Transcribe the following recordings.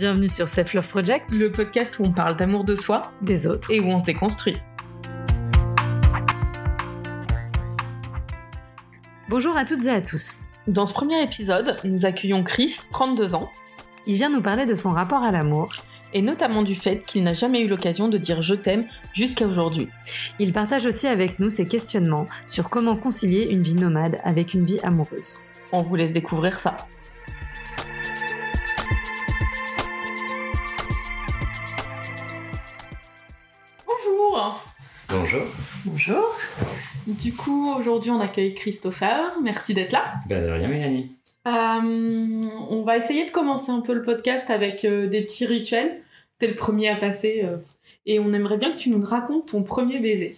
Bienvenue sur Self Love Project, le podcast où on parle d'amour de soi, des autres et où on se déconstruit. Bonjour à toutes et à tous. Dans ce premier épisode, nous accueillons Chris, 32 ans. Il vient nous parler de son rapport à l'amour et notamment du fait qu'il n'a jamais eu l'occasion de dire je t'aime jusqu'à aujourd'hui. Il partage aussi avec nous ses questionnements sur comment concilier une vie nomade avec une vie amoureuse. On vous laisse découvrir ça. Bonjour Bonjour. Du coup, aujourd'hui, on accueille Christopher. Merci d'être là. Ben de rien, Mélanie. Euh, on va essayer de commencer un peu le podcast avec euh, des petits rituels. T'es le premier à passer. Euh, et on aimerait bien que tu nous racontes ton premier baiser.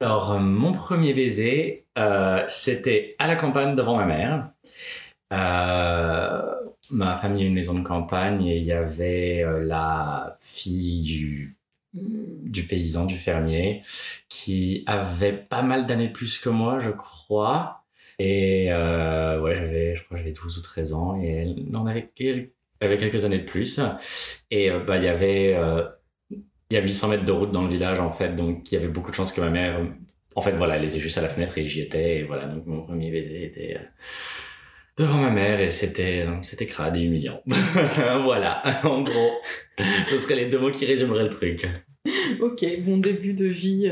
Alors, mon premier baiser, c'était à la campagne devant ma mère. ma famille a une maison de campagne et il y avait la fille du du paysan, du fermier, qui avait pas mal d'années plus que moi, je crois. Et euh, ouais, j'avais, je crois j'avais 12 ou 13 ans et elle en avait, quelques années de plus. Et euh, bah, il y avait, euh, il y a 800 mètres de route dans le village en fait, donc il y avait beaucoup de chances que ma mère, en fait voilà, elle était juste à la fenêtre et j'y étais. Et voilà, donc mon premier baiser était devant ma mère et c'était c'était crade et humiliant. voilà, en gros, ce seraient les deux mots qui résumeraient le truc. ok, bon début de vie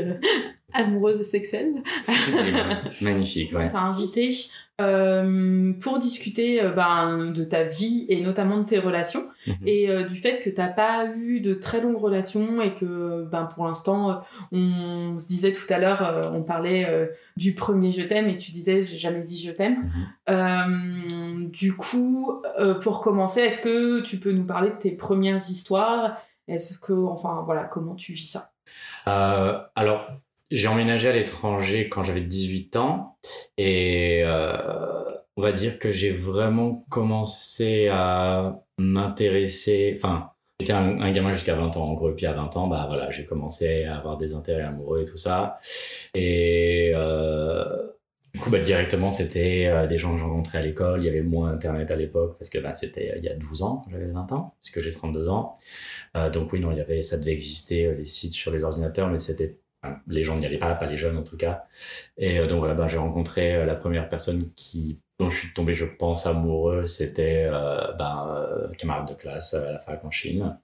amoureuse et sexuelle. Magnifique, ouais. T'as invité euh, pour discuter euh, ben, de ta vie et notamment de tes relations mhm. et euh, du fait que t'as pas eu de très longues relations et que ben, pour l'instant on se disait tout à l'heure on parlait du premier je t'aime et tu disais j'ai jamais dit je t'aime mhm. du coup pour commencer est-ce que tu peux nous parler de tes premières histoires? Est-ce que enfin voilà comment tu vis ça? Alors j'ai emménagé à l'étranger quand j'avais 18 ans et euh, on va dire que j'ai vraiment commencé à m'intéresser. Enfin, j'étais un, gamin jusqu'à 20 ans en gros, et puis à 20 ans, bah voilà, j'ai commencé à avoir des intérêts amoureux et tout ça. Et euh, du coup, bah, directement, c'était euh, des gens que j'encontrais à l'école. Il y avait moins Internet à l'époque parce que bah, c'était il y a 12 ans, j'avais 20 ans, puisque j'ai 32 ans. Donc oui, non, il y avait, ça devait exister, les sites sur les ordinateurs, mais c'était les gens n'y allaient pas, pas les jeunes en tout cas. Et euh, donc voilà, ben, j'ai rencontré euh, la première personne qui dont je suis tombé, je pense, amoureux, c'était euh, ben, camarade de classe à la fac en Chine.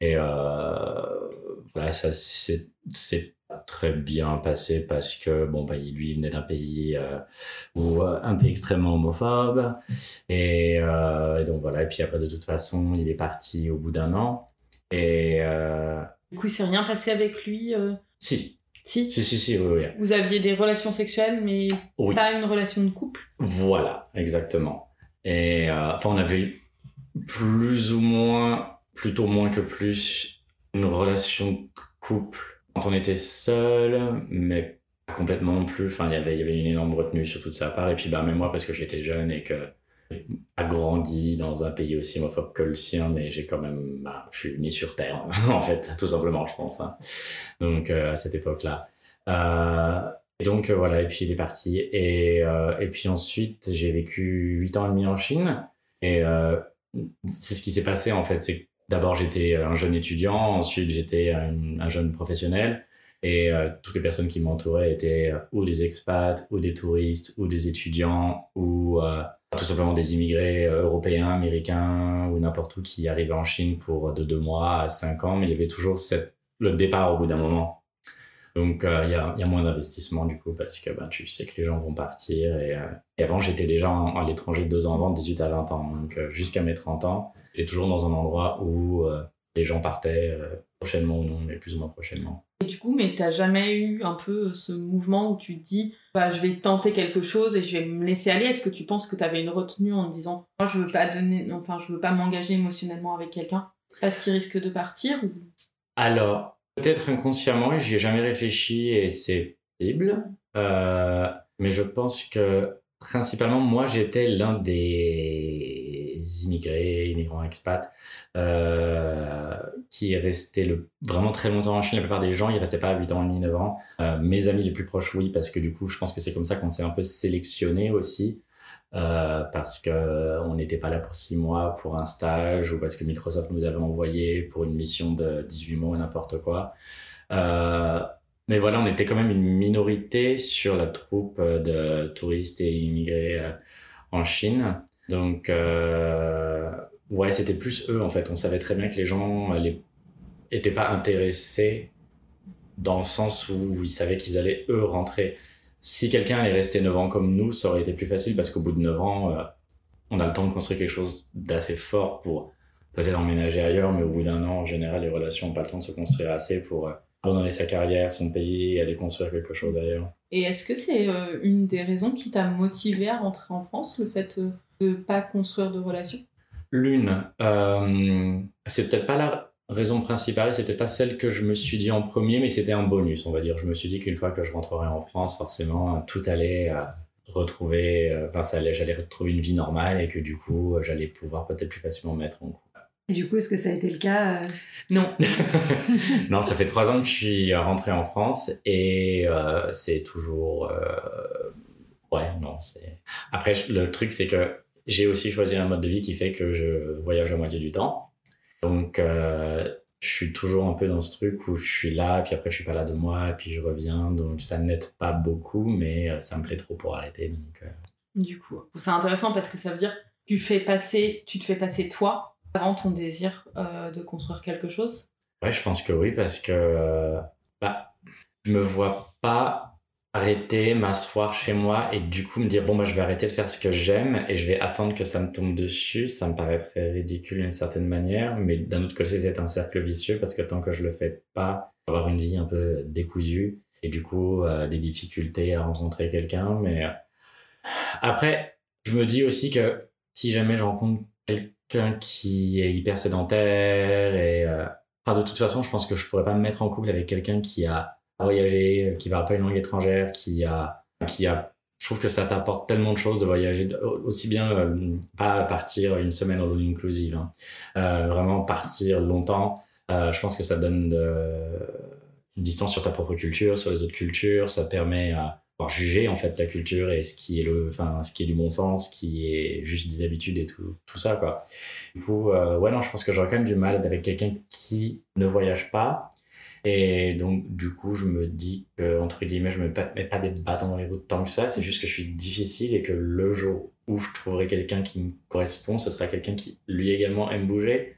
Et voilà, ça c'est très bien passé parce que bon bah lui il venait d'un pays où un pays extrêmement homophobe et, et, donc voilà et puis après de toute façon il est parti au bout d'un an et du coup il s'est rien passé avec lui si si. Si, si, oui, Vous aviez des relations sexuelles, mais pas une relation de couple Voilà, exactement. Et euh, enfin, on avait plus ou moins, plutôt moins que plus, une relation de couple quand on était seul, mais pas complètement non plus. Enfin, y il y avait une énorme retenue sur toute sa part. Et puis, bah, même moi, parce que j'étais jeune et que a grandi dans un pays aussi homophobe que le sien, mais j'ai quand même, bah, je suis né sur Terre, en fait, tout simplement, je pense. Hein. Donc, euh, à cette époque-là. Euh, et donc, euh, voilà, et puis il est parti. Et, et puis ensuite, j'ai vécu 8 ans et demi en Chine. Et c'est ce qui s'est passé, en fait. C'est d'abord, j'étais un jeune étudiant, ensuite, j'étais un, un, jeune professionnel. Et toutes les personnes qui m'entouraient étaient ou des expats, ou des touristes, ou des étudiants, ou tout simplement des immigrés euh, européens, américains ou n'importe où qui arrivaient en Chine pour de deux mois à cinq ans, mais il y avait toujours cette, le départ au bout d'un moment. Donc euh, il y, a, y, a, moins d'investissement du coup parce que ben, tu sais que les gens vont partir. Et, euh, avant j'étais déjà à l'étranger deux ans avant, 18 à 20 ans. Donc jusqu'à mes 30 ans, j'étais toujours dans un endroit où les gens partaient prochainement ou non, mais plus ou moins prochainement. Et du coup, mais t'as jamais eu un peu ce mouvement où tu te dis, bah, je vais tenter quelque chose et je vais me laisser aller. Est-ce que tu penses que tu avais une retenue en disant, moi, je veux pas donner, enfin, je veux pas m'engager émotionnellement avec quelqu'un parce qu'il risque de partir Alors, peut-être inconsciemment, j'y ai jamais réfléchi et c'est possible. Euh, mais je pense que principalement, moi, j'étais l'un des immigrés, immigrants expats, euh, qui est resté le, vraiment très longtemps en Chine. La plupart des gens, ils restaient pas 8 ans et demi, 9 ans. Euh, mes amis les plus proches, oui, parce que du coup, je pense que c'est comme ça qu'on s'est un peu sélectionné aussi. parce que on n'était pas là pour six mois pour un stage ou parce que Microsoft nous avait envoyé pour une mission de 18 mois n'importe quoi. mais voilà, on était quand même une minorité sur la troupe de touristes et immigrés en Chine. Donc, ouais, c'était plus eux en fait. On savait très bien que les gens n'étaient pas intéressés dans le sens où ils savaient qu'ils allaient eux rentrer. Si quelqu'un allait rester 9 ans comme nous, ça aurait été plus facile parce qu'au bout de 9 ans, euh, on a le temps de construire quelque chose d'assez fort pour peut-être emménager ailleurs, mais au bout d'un an, en général, les relations n'ont pas le temps de se construire assez pour euh, abandonner sa carrière, son pays et aller construire quelque chose ailleurs. Et est-ce que c'est euh, une des raisons qui t'a motivé à rentrer en France, le fait de ne pas construire de relations L'une, c'est peut-être pas la raison principale, c'était pas celle que je me suis dit en premier, mais c'était un bonus, on va dire. Je me suis dit qu'une fois que je rentrerais en France, forcément, tout allait euh, retrouver, euh, enfin, ça allait, j'allais retrouver une vie normale et que du coup, j'allais pouvoir peut-être plus facilement mettre en couple. Et du coup, est-ce que ça a été le cas euh? Non. non, ça fait trois ans que je suis rentré en France et c'est toujours. Ouais, non. c'est. Après, le truc, c'est que j'ai aussi choisi un mode de vie qui fait que je voyage la moitié du temps. Donc, euh, je suis toujours un peu dans ce truc où je suis là, puis après je suis pas là de moi, puis je reviens. Donc, ça n'aide pas beaucoup, mais euh, ça me plaît trop pour arrêter. Donc, euh. Du coup, c'est intéressant parce que ça veut dire que tu, fais passer, tu te fais passer toi avant ton désir de construire quelque chose? Ouais, je pense que oui, parce que bah, je me vois pas arrêter, m'asseoir chez moi et du coup me dire bon bah je vais arrêter de faire ce que j'aime et je vais attendre que ça me tombe dessus, ça me paraît très ridicule d'une certaine manière, mais d'un autre côté c'est un cercle vicieux parce que tant que je le fais pas, avoir une vie un peu décousue et du coup euh, des difficultés à rencontrer quelqu'un, mais euh, après je me dis aussi que si jamais je rencontre quelqu'un qui est hyper sédentaire et euh, enfin de toute façon je pense que je pourrais pas me mettre en couple avec quelqu'un qui a voyager, qui parle pas une langue étrangère, qui a, qui a, je trouve que ça t'apporte tellement de choses de voyager, aussi bien euh, pas partir une semaine en inclusive, hein. euh, vraiment partir longtemps. Euh, je pense que ça donne une distance sur ta propre culture, sur les autres cultures. Ça permet à pouvoir juger en fait ta culture et ce qui est le, enfin ce qui est du bon sens, ce qui est juste des habitudes et tout, tout ça quoi. Du coup, ouais non, je pense que j'aurais quand même du mal avec quelqu'un qui ne voyage pas et donc, du coup, je me dis que, entre guillemets, je me mets pas des bâtons dans les roues tant que ça. C'est juste que je suis difficile et que le jour où je trouverai quelqu'un qui me correspond, ce sera quelqu'un qui, lui également, aime bouger.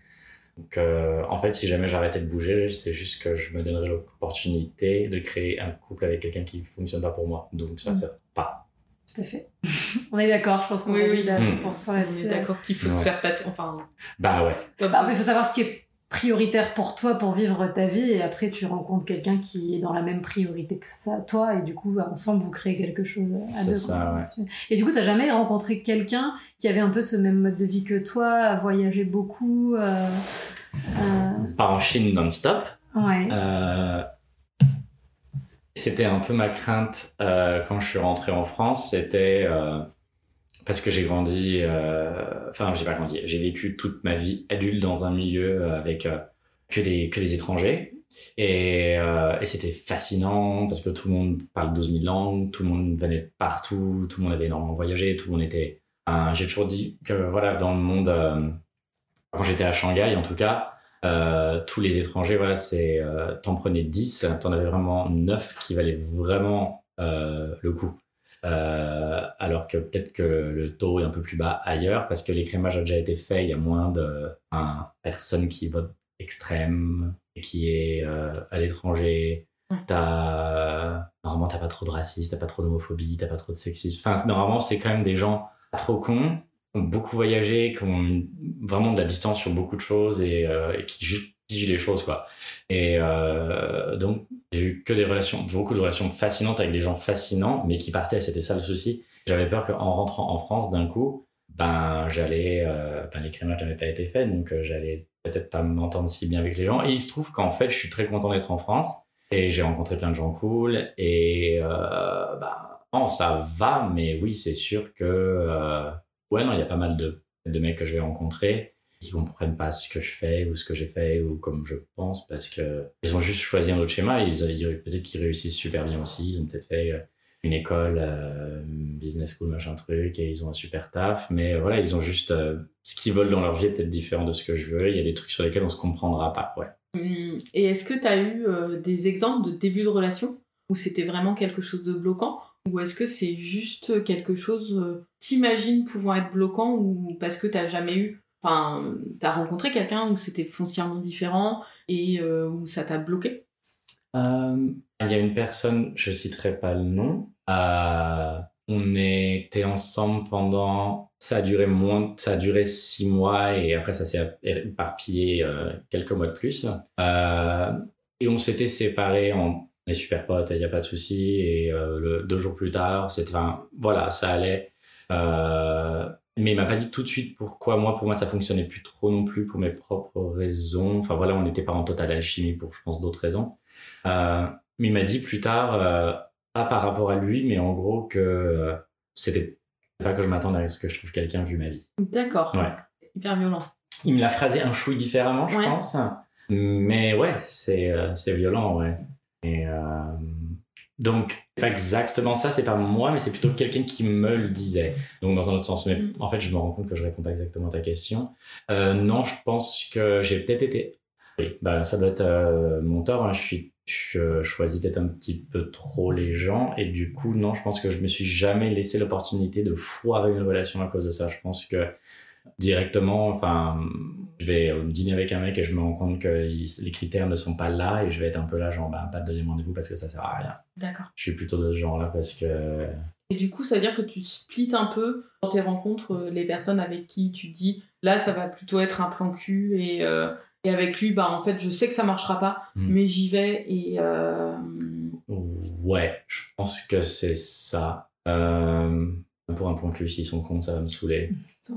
Donc, euh, en fait, si jamais j'arrêtais de bouger, c'est juste que je me donnerais l'opportunité de créer un couple avec quelqu'un qui fonctionne pas pour moi. Donc, ça, ça mm. pas. Tout à fait. on est d'accord, je pense qu'on est à 100% là-dessus. d'accord qu'il faut se faire passer. Enfin. Bah ouais. Bah, il faut savoir ce qui est prioritaire pour toi pour vivre ta vie et après tu rencontres quelqu'un qui est dans la même priorité que ça toi et du coup ensemble vous créez quelque chose à deux ça, et du coup t'as jamais rencontré quelqu'un qui avait un peu ce même mode de vie que toi voyagé beaucoup euh, euh... pas en Chine non-stop. Ouais. Euh... c'était un peu ma crainte euh, quand je suis rentré en France c'était parce que j'ai grandi, euh, enfin j'ai pas grandi, j'ai vécu toute ma vie adulte dans un milieu euh, avec euh, que des que des étrangers et, et c'était fascinant parce que tout le monde parle 12 000 langues, tout le monde venait partout, tout le monde avait énormément voyagé, tout le monde était. j'ai toujours dit que voilà dans le monde quand j'étais à Shanghai en tout cas. tous les étrangers, voilà, c'est t'en prenais 10, t'en avais vraiment 9 qui valaient vraiment le coup. Euh, alors que peut-être que le taux est un peu plus bas ailleurs parce que l'écrémage a déjà été fait, il y a moins de personnes qui votent extrême et qui est euh, à l'étranger. T'as normalement t'as pas trop de racisme, t'as pas trop d'homophobie, t'as pas trop de sexisme. Enfin normalement c'est quand même des gens trop cons, qui ont beaucoup voyagé, qui ont vraiment de la distance sur beaucoup de choses et, euh, et qui juste les choses quoi. Et euh, donc j'ai eu que des relations, beaucoup de relations fascinantes avec des gens fascinants, mais qui partaient. C'était ça le souci. J'avais peur qu'en rentrant en France d'un coup, ben j'allais, euh, ben les crémages n'avaient pas été faits, donc euh, j'allais peut-être pas m'entendre si bien avec les gens. Et il se trouve qu'en fait, je suis très content d'être en France et j'ai rencontré plein de gens cool et euh, ben ça va, mais oui c'est sûr que ouais non il y a pas mal de de mecs que je vais rencontrer qui comprennent pas ce que je fais ou ce que j'ai fait ou comme je pense parce que ils ont juste choisi un autre schéma. Ils, peut-être qu'ils réussissent super bien aussi. Ils ont peut-être fait euh, une école, euh, business school, machin truc, et ils ont un super taf. Mais voilà, ils ont juste euh, ce qu'ils veulent dans leur vie est peut-être différent de ce que je veux. Il y a des trucs sur lesquels on se comprendra pas. Ouais. Hum, Et est-ce que tu as eu euh, des exemples de début de relation où c'était vraiment quelque chose de bloquant Ou est-ce que c'est juste quelque chose, t'imagines pouvant être bloquant ou parce que t'as jamais eu? Enfin, t'as rencontré quelqu'un où c'était foncièrement différent et euh, où ça t'a bloqué? Euh, il y a une personne, je citerai pas le nom. euh, on était ensemble pendant, ça a duré moins, ça a duré six mois et après ça s'est éparpillé quelques mois de plus. Et on s'était séparés en est super potes, il n'y a pas de souci. Et deux jours plus tard, c'était, voilà, ça allait. Mais il m'a pas dit tout de suite pourquoi. Moi, pour moi, ça fonctionnait plus trop non plus pour mes propres raisons. Enfin voilà, on n'était pas en totale alchimie pour, je pense, d'autres raisons. Euh, mais il m'a dit plus tard, euh, pas par rapport à lui, mais en gros que euh, c'était pas que je m'attendais à ce que je trouve quelqu'un vu ma vie. D'accord. Ouais. Hyper violent. Il me l'a phrasé un chouille différemment, je Ouais. pense. Mais ouais, c'est euh, c'est violent, ouais. Et euh, donc, pas exactement ça, c'est pas moi, mais c'est plutôt quelqu'un qui me le disait. Donc, dans un autre sens. Mais Mm. en fait, je me rends compte que je réponds pas exactement à ta question. Euh, non, je pense que j'ai peut-être été. Oui, bah, ça doit être euh, mon tort. hein. Je, suis, je choisis peut-être un petit peu trop les gens. Et du coup, non, je pense que je me suis jamais laissé l'opportunité de foirer une relation à cause de ça. Je pense que directement, enfin, je vais dîner avec un mec et je me rends compte que il- les critères ne sont pas là et je vais être un peu là, genre, bah, pas de deuxième rendez-vous parce que ça sert à rien. D'accord. Je suis plutôt de ce genre-là parce que. Et du coup, ça veut dire que tu splits un peu dans tes rencontres euh, les personnes avec qui tu dis là, ça va plutôt être un plan cul et, euh, et avec lui, bah en fait, je sais que ça marchera pas, Mm. mais j'y vais et. euh, Ouais, je pense que c'est ça. Euh, pour un point cul, s'ils sont cons, ça va me saouler.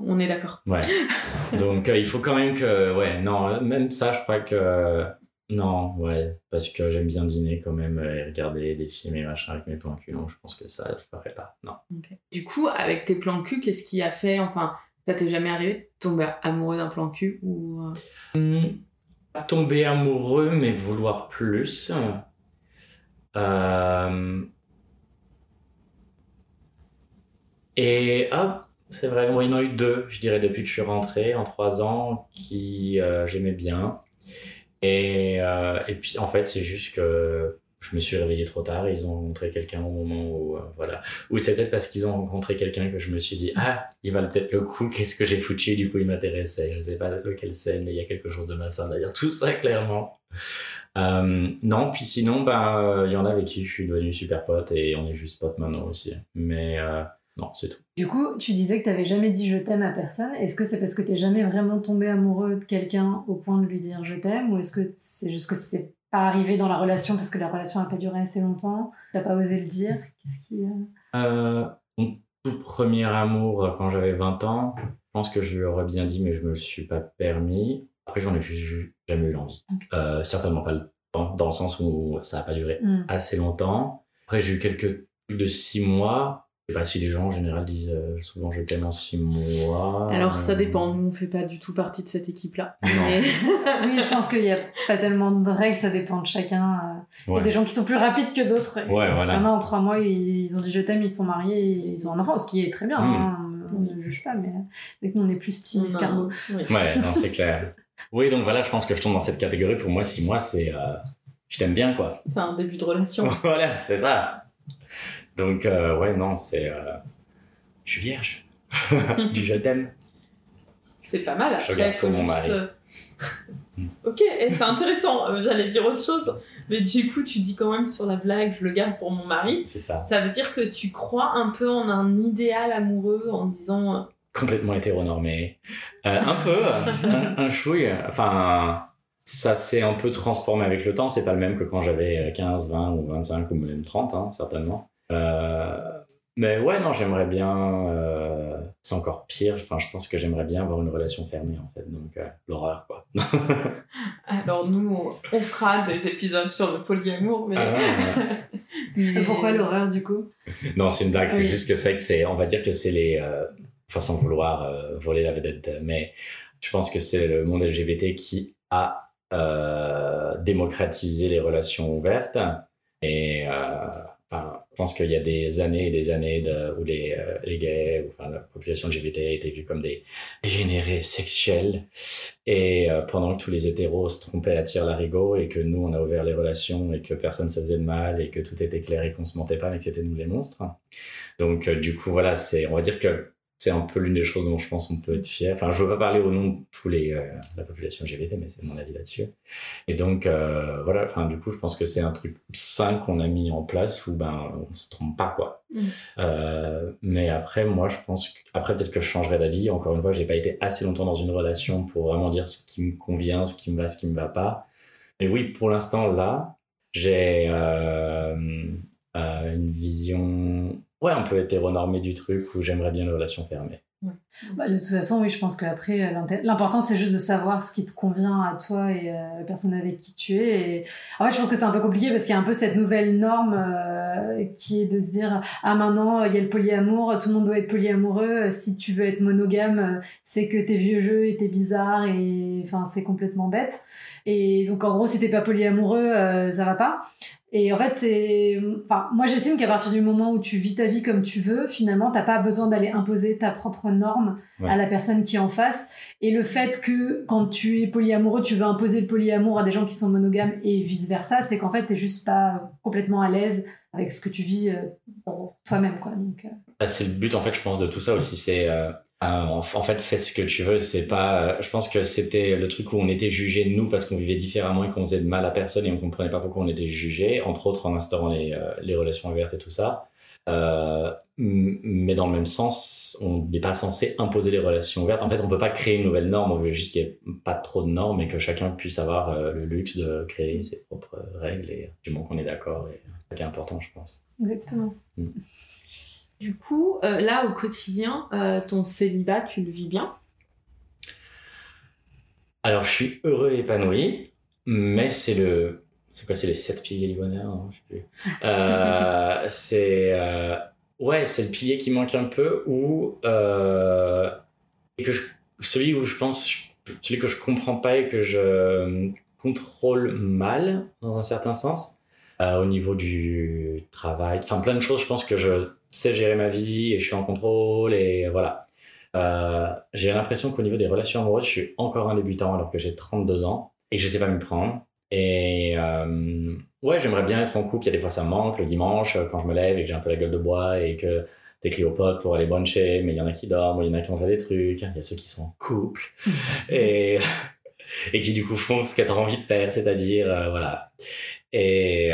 on est d'accord. Ouais. Donc, euh, il faut quand même que. Ouais, non, même ça, je crois que. Non, ouais, parce que j'aime bien dîner quand même et regarder des films et machin avec mes plans cul. Non, je pense que ça, je ferais pas. Non. Du coup, avec tes plans cul, qu'est-ce qui a fait Enfin, ça t'est jamais arrivé de tomber amoureux d'un plan cul ou euh, Hmm, tomber amoureux, mais vouloir plus. Euh, Et ah, c'est vrai, moi, il y en a eu deux, je dirais, depuis que je suis rentré en trois ans, qui euh, j'aimais bien. Et, euh, et puis, en fait, c'est juste que je me suis réveillé trop tard ils ont rencontré quelqu'un au moment où, euh, voilà. Ou c'est peut-être parce qu'ils ont rencontré quelqu'un que je me suis dit, ah, il valent peut-être le coup, qu'est-ce que j'ai foutu, du coup, il m'intéressait. Je sais pas lequel c'est, mais il y a quelque chose de malsain derrière tout ça, clairement. Euh, non, puis sinon, ben, il y en a avec qui je suis devenu super pote et on est juste potes maintenant aussi. Mais euh, non, c'est tout. Du coup, tu disais que t'avais jamais dit je t'aime à personne. Est-ce que c'est parce que t'es jamais vraiment tombé amoureux de quelqu'un au point de lui dire je t'aime Ou est-ce que c'est juste que c'est pas arrivé dans la relation parce que la relation a pas duré assez longtemps? T'as pas osé le dire? Qu'est-ce qui. euh, Euh, mon tout premier amour, euh, quand j'avais 20 ans, je pense que je lui aurais bien dit, mais je me le suis pas permis. Après, j'en ai juste jamais eu l'envie. Euh, certainement pas le temps, dans le sens où ça a pas duré hmm. assez longtemps. Après, j'ai eu quelques trucs de 6 mois. Je sais pas si les gens en général disent euh, souvent je t'aime en 6 mois. Alors, ça Euh, dépend. Nous, on fait pas du tout partie de cette équipe-là. Mais- Oui, je pense qu'il y a pas tellement de règles, ça dépend de chacun. euh. Il y a des gens qui sont plus rapides que d'autres. Ouais, voilà. Il y en a en trois mois, ils ils ont dit je t'aime, ils sont mariés, et ils ont un enfant, ce qui est très bien, Mm. hein, on ne juge pas, mais c'est que nous on est plus team escargot. Oui. Ouais, non, c'est clair. Oui, donc voilà, je pense que je tombe dans cette catégorie. Pour moi, 6 mois, c'est. euh, je t'aime bien, quoi. C'est un début de relation. voilà, c'est ça. Donc, euh, ouais, non, c'est. euh, je suis vierge. du je t'aime. C'est pas mal. Je Après, il faut pour mon juste. mari. euh, ok, et c'est intéressant. J'allais dire autre chose, mais du coup, tu dis quand même sur la blague, je le garde pour mon mari. C'est ça. Ça veut dire que tu crois un peu en un idéal amoureux en disant. Complètement hétéronormé. Euh, un peu, un, un chouille. Enfin, ça s'est un peu transformé avec le temps. C'est pas le même que quand j'avais 15, 20 ou 25 ou même 30, hein, certainement. Euh, mais ouais, non, j'aimerais bien. euh, c'est encore pire. Enfin, je pense que j'aimerais bien avoir une relation fermée, en fait. Donc, euh, l'horreur, quoi. Alors, nous, on- on fera des épisodes sur le polyamour, mais. Ah, mais- pourquoi l'horreur du coup? Non, c'est une blague. C'est Oui. juste que c'est que c'est, on va dire que c'est les, euh, enfin sans vouloir euh, voler la vedette, mais je pense que c'est le monde LGBT qui a euh, démocratisé les relations ouvertes. Et euh, enfin, Je pense qu'il y a des années et des années où les, euh, gays, enfin la population LGBT était vue comme des dégénérés sexuels. Et euh, pendant que tous les hétéros se trompaient à tir larigot et que nous, on a ouvert les relations et que personne se faisait de mal et que tout était clair et qu'on se mentait pas mais que c'était nous les monstres. Donc, euh, du coup, voilà, c'est, on va dire que c'est un peu l'une des choses dont je pense qu'on peut être fier. Enfin, je veux pas parler au nom de tous les euh, la population LGBT, mais c'est mon avis là-dessus. Et donc euh, voilà. Enfin, du coup, je pense que c'est un truc sain qu'on a mis en place où ben on se trompe pas quoi. Mm. Euh, mais après, moi, je pense que, après peut-être que je changerai d'avis. Encore une fois, j'ai pas été assez longtemps dans une relation pour vraiment dire ce qui me convient, ce qui me va, ce qui me va pas. Mais oui, pour l'instant là, j'ai une vision ouais, un peu hétéronormée du truc où j'aimerais bien une relation fermée. Bah, de toute façon, oui, je pense qu'après, euh, l'important, c'est juste de savoir ce qui te convient à toi et à la personne avec qui tu es. Et... En fait, je pense que c'est un peu compliqué parce qu'il y a un peu cette nouvelle norme euh, qui est de se dire Ah, maintenant, il y a le polyamour, tout le monde doit être polyamoureux. Si tu veux être monogame, euh, c'est que t'es vieux jeu et t'es bizarre et enfin, c'est complètement bête. Et donc, en gros, si t'es pas polyamoureux, euh, ça va pas. Et en fait, c'est. Enfin, moi, j'estime qu'à partir du moment où tu vis ta vie comme tu veux, finalement, t'as pas besoin d'aller imposer ta propre norme Ouais. à la personne qui est en face. Et le fait que quand tu es polyamoureux, tu veux imposer le polyamour à des gens qui sont monogames et vice versa, c'est qu'en fait, t'es juste pas complètement à l'aise avec ce que tu vis euh, pour toi-même, quoi. Donc, euh, Bah, c'est le but en fait je pense de tout ça aussi c'est euh, euh, en, fait fais ce que tu veux c'est pas euh, je pense que c'était le truc où on était jugé nous parce qu'on vivait différemment et qu'on faisait de mal à personne et on comprenait pas pourquoi on était jugé entre autres en instaurant les, euh, les relations ouvertes et tout ça. Euh, mais dans le même sens on n'est pas censé imposer les relations ouvertes. En fait on peut pas créer une nouvelle norme on veut juste qu'il n'y ait pas trop de normes et que chacun puisse avoir euh, le luxe de créer ses propres règles et du moment qu'on est d'accord et c'est important je pense. Exactement. Du coup, euh, là, au quotidien, euh, ton célibat, tu le vis bien? Alors, je suis heureux et épanoui, mais c'est le. C'est quoi C'est les sept piliers du bonheur non Je sais plus. Euh, c'est. Ouais, c'est le pilier qui manque un peu, ou. et que je- Celui où je pense. Celui que je comprends pas et que je contrôle mal, dans un certain sens, au niveau du travail. Enfin, plein de choses, je pense que je sais gérer ma vie et je suis en contrôle, et voilà. Euh, j'ai l'impression qu'au niveau des relations amoureuses, je suis encore un débutant alors que j'ai 32 ans et que je sais pas m'y prendre. Et euh, ouais, j'aimerais bien être en couple. Il y a des fois ça me manque le dimanche euh, quand je me lève et que j'ai un peu la gueule de bois et que t'écris aux potes pour aller bruncher, mais il y en a qui dorment, il y en a qui ont fait des trucs, il y a ceux qui sont en couple et, et qui du coup font ce qu'elles ont envie de faire, c'est-à-dire euh, voilà. Et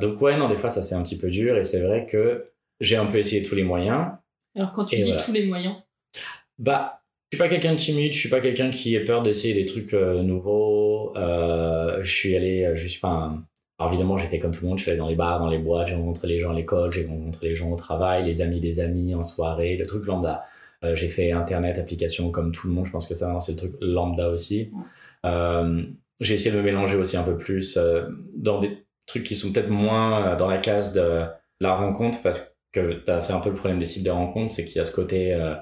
donc ouais, non, des fois ça c'est un petit peu dur et c'est vrai que j'ai un peu essayé tous les moyens. Alors, quand tu dis voilà. tous les moyens, Bah, je suis pas quelqu'un de timide, je suis pas quelqu'un qui ait peur d'essayer des trucs euh, nouveaux. Euh, je suis allé euh, juste, enfin, alors évidemment, fait comme tout le monde, je suis allé dans les bars, dans les boîtes, j'ai rencontré les gens à l'école, j'ai rencontré les gens au travail, les amis des amis en soirée, le truc lambda. Euh, j'ai fait internet, application comme tout le monde, je pense que ça, c'est le truc lambda aussi. J'ai essayé de me mélanger aussi un peu plus dans des trucs qui sont peut-être moins dans la case de la rencontre parce que bah, c'est un peu le problème des sites de rencontre, c'est qu'il y a ce côté euh,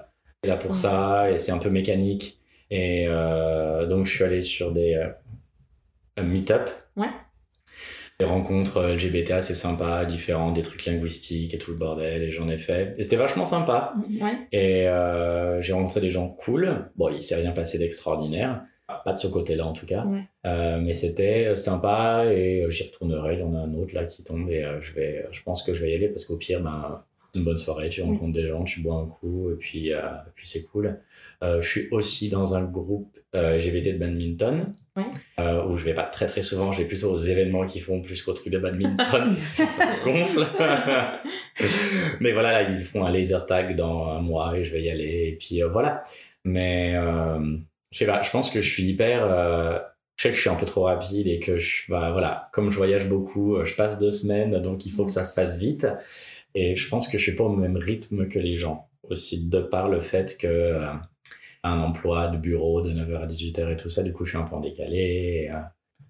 là pour ça et c'est un peu mécanique. Et euh, donc je suis allé sur des euh, meet-up. Ouais. Des rencontres euh, LGBT assez sympas, différents, des trucs linguistiques et tout le bordel, et j'en ai fait. Et c'était vachement sympa. ouais. Et euh, j'ai rencontré des gens cool. Bon, il s'est rien passé d'extraordinaire. Pas de ce côté-là en tout cas. Ouais. Euh, mais c'était euh, sympa et euh, j'y retournerai. Il y en a un autre là qui tombe et euh, je, vais, je pense que je vais y aller parce qu'au pire, ben, c'est une bonne soirée. Tu Oui. rencontres des gens, tu bois un coup et puis, euh, et puis c'est cool. Je suis aussi dans un groupe LGBT de badminton. Ouais. euh, où je vais pas très très souvent, je vais plutôt aux événements qui font plus qu'aux trucs de badminton, ça me gonfle. Mais voilà, là, ils font un laser tag dans un mois et je vais y aller. Et puis euh, voilà. Mais euh, je sais pas, je pense que je suis hyper. euh, je sais que je suis un peu trop rapide et que je, bah, voilà, comme je voyage beaucoup, euh, je passe deux semaines, donc il faut que ça se fasse vite. Et je pense que je suis pas au même rythme que les gens. Aussi, de par le fait que euh, un emploi de bureau de 9h à 18h et tout ça, du coup, je suis un peu en décalé. Et, euh,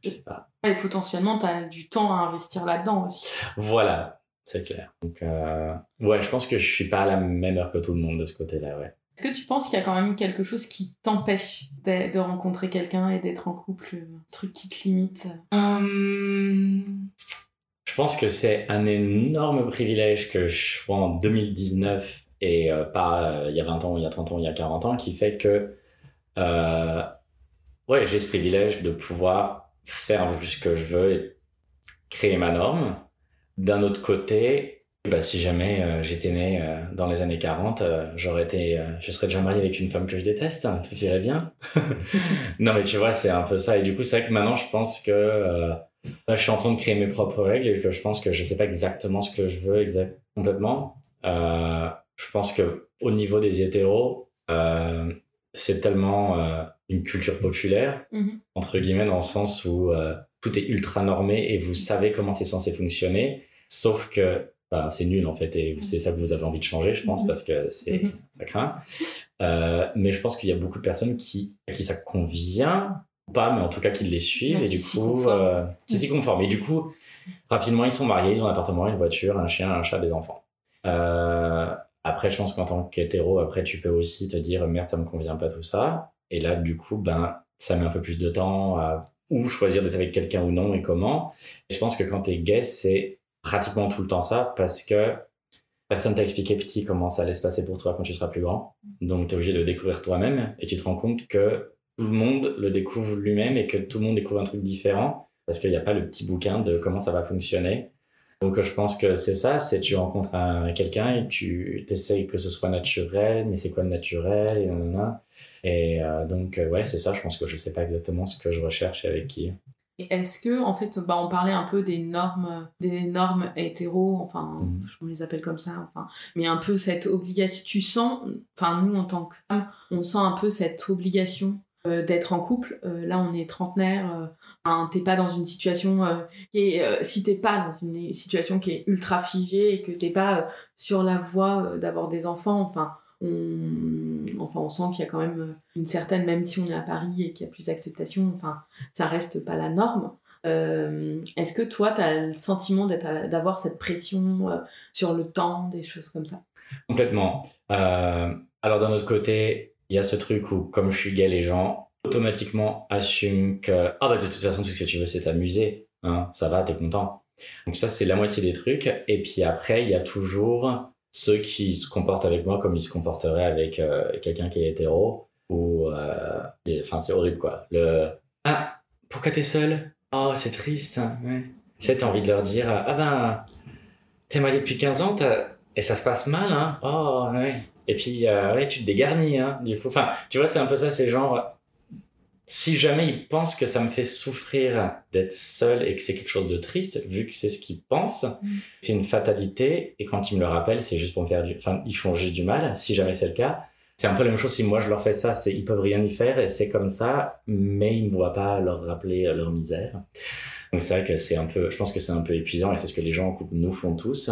je sais pas. Et potentiellement, tu as du temps à investir là-dedans aussi. Voilà, c'est clair. Donc, euh, ouais, je pense que je suis pas à la même heure que tout le monde de ce côté-là, ouais. Est-ce que tu penses qu'il y a quand même quelque chose qui t'empêche de, de rencontrer quelqu'un et d'être en couple Un truc qui te limite? Hum, Je pense que c'est un énorme privilège que je sois en 2019 et euh, pas euh, il y a 20 ans, il y a 30 ans, il y a 40 ans, qui fait que euh, ouais, j'ai ce privilège de pouvoir faire ce que je veux et créer ma norme. D'un autre côté, bah, si jamais j'étais né dans les années 40, j'aurais été, je serais déjà marié avec une femme que je déteste, hein, tout irait bien. non mais tu vois, c'est un peu ça. Et du coup, c'est vrai que maintenant, je pense que je suis en train de créer mes propres règles et que je pense que je sais pas exactement ce que je veux exact complètement. Euh, je pense que au niveau des hétéros, euh, c'est tellement euh, une culture populaire Mhm. entre guillemets dans le sens où euh, tout est ultra normé et vous savez comment c'est censé fonctionner. Sauf que bah, c'est nul en fait et c'est ça que vous avez envie de changer, je pense, Mhm. parce que c'est Mhm. ça craint. Euh, mais je pense qu'il y a beaucoup de personnes qui à qui ça convient pas, mais en tout cas qui les suivent Ouais, et du coup euh, qui s'y conforment. Et du coup, rapidement ils sont mariés, ils ont un appartement, une voiture, un chien, un chat, des enfants. Euh, après, je pense qu'en tant qu'hétéro, après tu peux aussi te dire merde, ça me convient pas tout ça. Et là, du coup, ben ça met un peu plus de temps à ou choisir d'être avec quelqu'un ou non et comment. Et je pense que quand t'es gay, c'est pratiquement tout le temps ça parce que personne t'a expliqué petit comment ça allait se passer pour toi quand tu seras plus grand. Donc t'es obligé de le découvrir toi-même et tu te rends compte que tout le monde le découvre lui-même et que tout le monde découvre un truc différent parce qu'il n'y a pas le petit bouquin de comment ça va fonctionner. Donc je pense que c'est ça, c'est tu rencontres un- quelqu'un et tu essayes que ce soit naturel, mais c'est quoi le naturel et euh, donc ouais, c'est ça, je pense que je sais pas exactement ce que je recherche et avec qui. Et est-ce que, en fait, bah, on parlait un peu des normes, des normes hétéro, enfin, Mhm. on les appelle comme ça, enfin, mais un peu cette obligation. Tu sens, enfin, nous, en tant que femmes, on sent un peu cette obligation euh, d'être en couple. Euh, là, on est trentenaire, euh, enfin, t'es pas dans une situation euh, qui est. si t'es pas dans une situation qui est ultra figée et que t'es pas sur la voie d'avoir des enfants, enfin, on, enfin, on sent qu'il y a quand même euh, une certaine, même si on est à Paris et qu'il y a plus d'acceptation, enfin, ça reste pas la norme. Euh, Est-ce que toi, tu as le sentiment d'avoir cette pression euh, sur le temps, des choses comme ça? Complètement. Alors d'un autre côté, il y a ce truc où comme je suis gay, les gens automatiquement assument que ah bah de toute façon tout ce que tu veux c'est t'amuser, hein, ça va, t'es content. Donc ça c'est la moitié des trucs. Et puis après il y a toujours ceux qui se comportent avec moi comme ils se comporteraient avec euh, quelqu'un qui est hétéro ou euh, enfin c'est horrible quoi. Le ah pourquoi t'es seul? Oh c'est triste. hein, Ouais. T'as envie de leur dire ah ben t'es marié depuis 15 ans et ça se passe mal hein. Oh ouais. Et puis euh, ouais tu te dégarnis hein. Du coup enfin tu vois c'est un peu ça c'est genre si jamais ils pensent que ça me fait souffrir d'être seul et que c'est quelque chose de triste, vu que c'est ce qu'ils pensent, c'est une fatalité. Et quand ils me le rappellent, c'est juste pour me faire du, enfin, ils font juste du mal, si jamais c'est le cas. C'est un peu la même chose si moi je leur fais ça, c'est, ils peuvent rien y faire et c'est comme ça, mais ils me voient pas leur rappeler leur misère. Donc c'est vrai que c'est un peu, je pense que c'est un peu épuisant et c'est ce que les gens en couple nous font tous.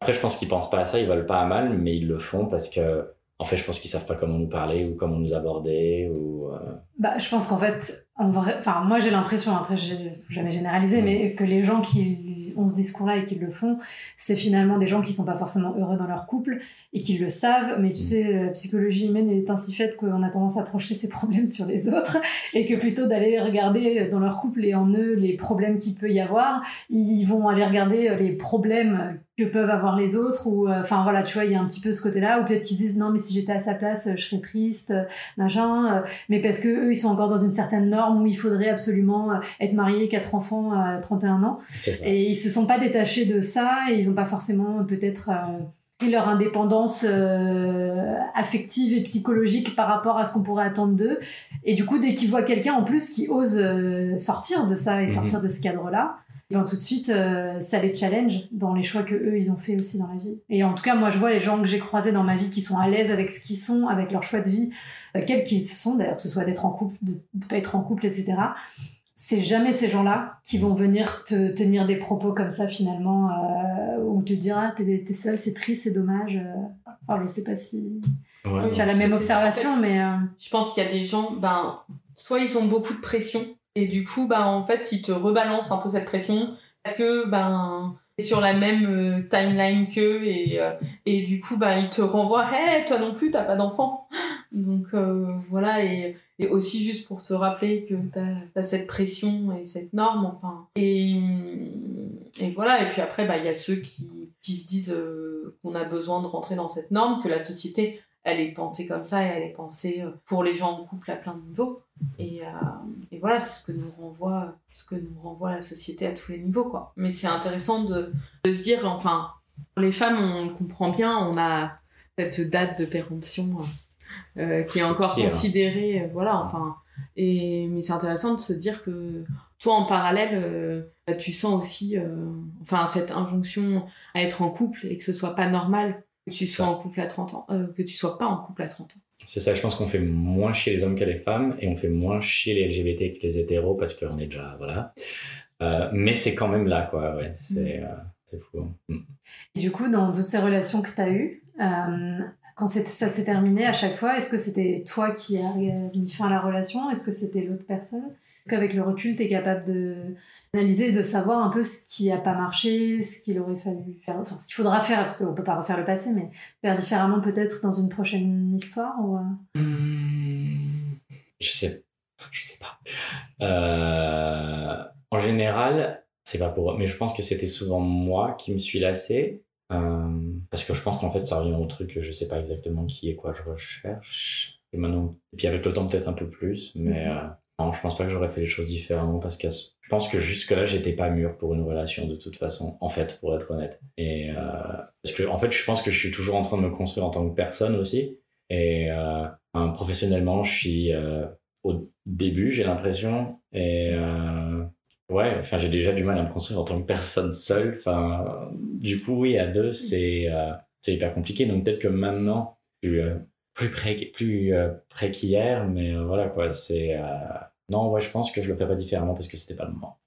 Après, je pense qu'ils pensent pas à ça, ils veulent pas à mal, mais ils le font parce que, en fait, je pense qu'ils savent pas comment nous parler ou comment nous aborder ou, euh, Bah, je pense qu'en fait, en vrai, enfin, moi j'ai l'impression, après, je faut jamais généraliser, Mm. mais que les gens qui ont ce discours-là et qui le font, c'est finalement des gens qui sont pas forcément heureux dans leur couple et qui le savent, mais tu Mm. sais, la psychologie humaine est ainsi faite qu'on a tendance à projeter ses problèmes sur les autres et que plutôt d'aller regarder dans leur couple et en eux les problèmes qu'il peut y avoir, ils vont aller regarder les problèmes que peuvent avoir les autres ou, euh, enfin voilà, tu vois, il y a un petit peu ce côté-là, ou peut-être qu'ils disent non, mais si j'étais à sa place, je serais triste, machin, euh, mais parce que eux ils sont encore dans une certaine norme où il faudrait absolument euh, être marié, quatre enfants à 31 ans. Et ils se sont pas détachés de ça et ils ont pas forcément peut-être euh, pris leur indépendance euh, affective et psychologique par rapport à ce qu'on pourrait attendre d'eux. Et du coup dès qu'ils voient quelqu'un en plus qui ose euh, sortir de ça et Mhm. sortir de ce cadre là ben, tout de suite euh, ça les challenge dans les choix que eux ils ont fait aussi dans la vie et en tout cas moi je vois les gens que j'ai croisés dans ma vie qui sont à l'aise avec ce qu'ils sont avec leur choix de vie euh, quels qu'ils sont d'ailleurs que ce soit d'être en couple de ne pas être en couple etc c'est jamais ces gens-là qui vont venir te tenir des propos comme ça finalement euh, ou te dire ah t'es, t'es seul c'est triste c'est dommage euh. enfin je sais pas si Ouais. T'as la même observation en fait, mais Je pense qu'il y a des gens, ben, soit ils ont beaucoup de pression, et du coup, ben, en fait, ils te rebalancent un peu cette pression, parce que, ben, sur la même euh, timeline qu'eux et, euh, et du coup bah ils te renvoient hé toi non plus t'as pas d'enfant donc euh, voilà et, et, aussi juste pour te rappeler que t'as as cette pression et cette norme enfin. Et, et voilà et puis après bah il y a ceux qui, qui se disent qu'on a besoin de rentrer dans cette norme que la société elle est pensée comme ça et elle est pensée pour les gens en couple à plein de niveaux. Et, et voilà c'est ce que nous renvoie ce que nous renvoie la société à tous les niveaux quoi. Mais c'est intéressant de, de, se dire enfin les femmes on comprend bien on a cette date de péremption euh, qui est encore pire. considérée voilà enfin. Et mais c'est intéressant de se dire que toi en parallèle euh, tu sens aussi euh, enfin cette injonction à être en couple et que ce soit pas normal que tu sois en couple à 30 ans, euh, que tu sois pas en couple à 30 ans. C'est ça, je pense qu'on fait moins chier les hommes que les femmes et on fait moins chier les LGBT que les hétéros parce qu'on est déjà, voilà. Euh, mais c'est quand même là, quoi, ouais, c'est mm. euh, fou. Mm. Et du coup, dans toutes ces relations que tu as eues, quand ça s'est terminé à chaque fois, est-ce que c'était toi qui as mis fin à la relation? Est-ce que c'était l'autre personne? Qu'avec le recul, tu es capable de analyser, de savoir un peu ce qui n'a pas marché, ce qu'il aurait fallu faire, enfin ce qu'il faudra faire, parce qu'on peut pas refaire le passé, mais faire différemment peut-être dans une prochaine histoire ou... Mmh, je sais, je sais pas. Euh, en général, c'est pas pour, mais je pense que c'était souvent moi qui me suis lassé. Euh, parce que je pense qu'en fait, ça revient au truc que je sais pas exactement qui et quoi je recherche. Et maintenant, et puis avec le temps, peut-être un peu plus, mais mmh. euh, non, je pense pas que j'aurais fait les choses différemment parce que je pense que jusque-là, j'étais pas mûr pour une relation de toute façon, en fait, pour être honnête. Et euh, parce que, en fait, je pense que je suis toujours en train de me construire en tant que personne aussi. Et euh, professionnellement, je suis euh, au début, j'ai l'impression. Et ouais, enfin, j'ai déjà du mal à me construire en tant que personne seule. Enfin, du coup, oui, à deux, c'est c'est hyper compliqué. Donc peut-être que maintenant, je suis plus près, plus près qu'hier, mais voilà quoi, c'est non, ouais, je pense que je le ferais pas différemment parce que c'était pas le moment.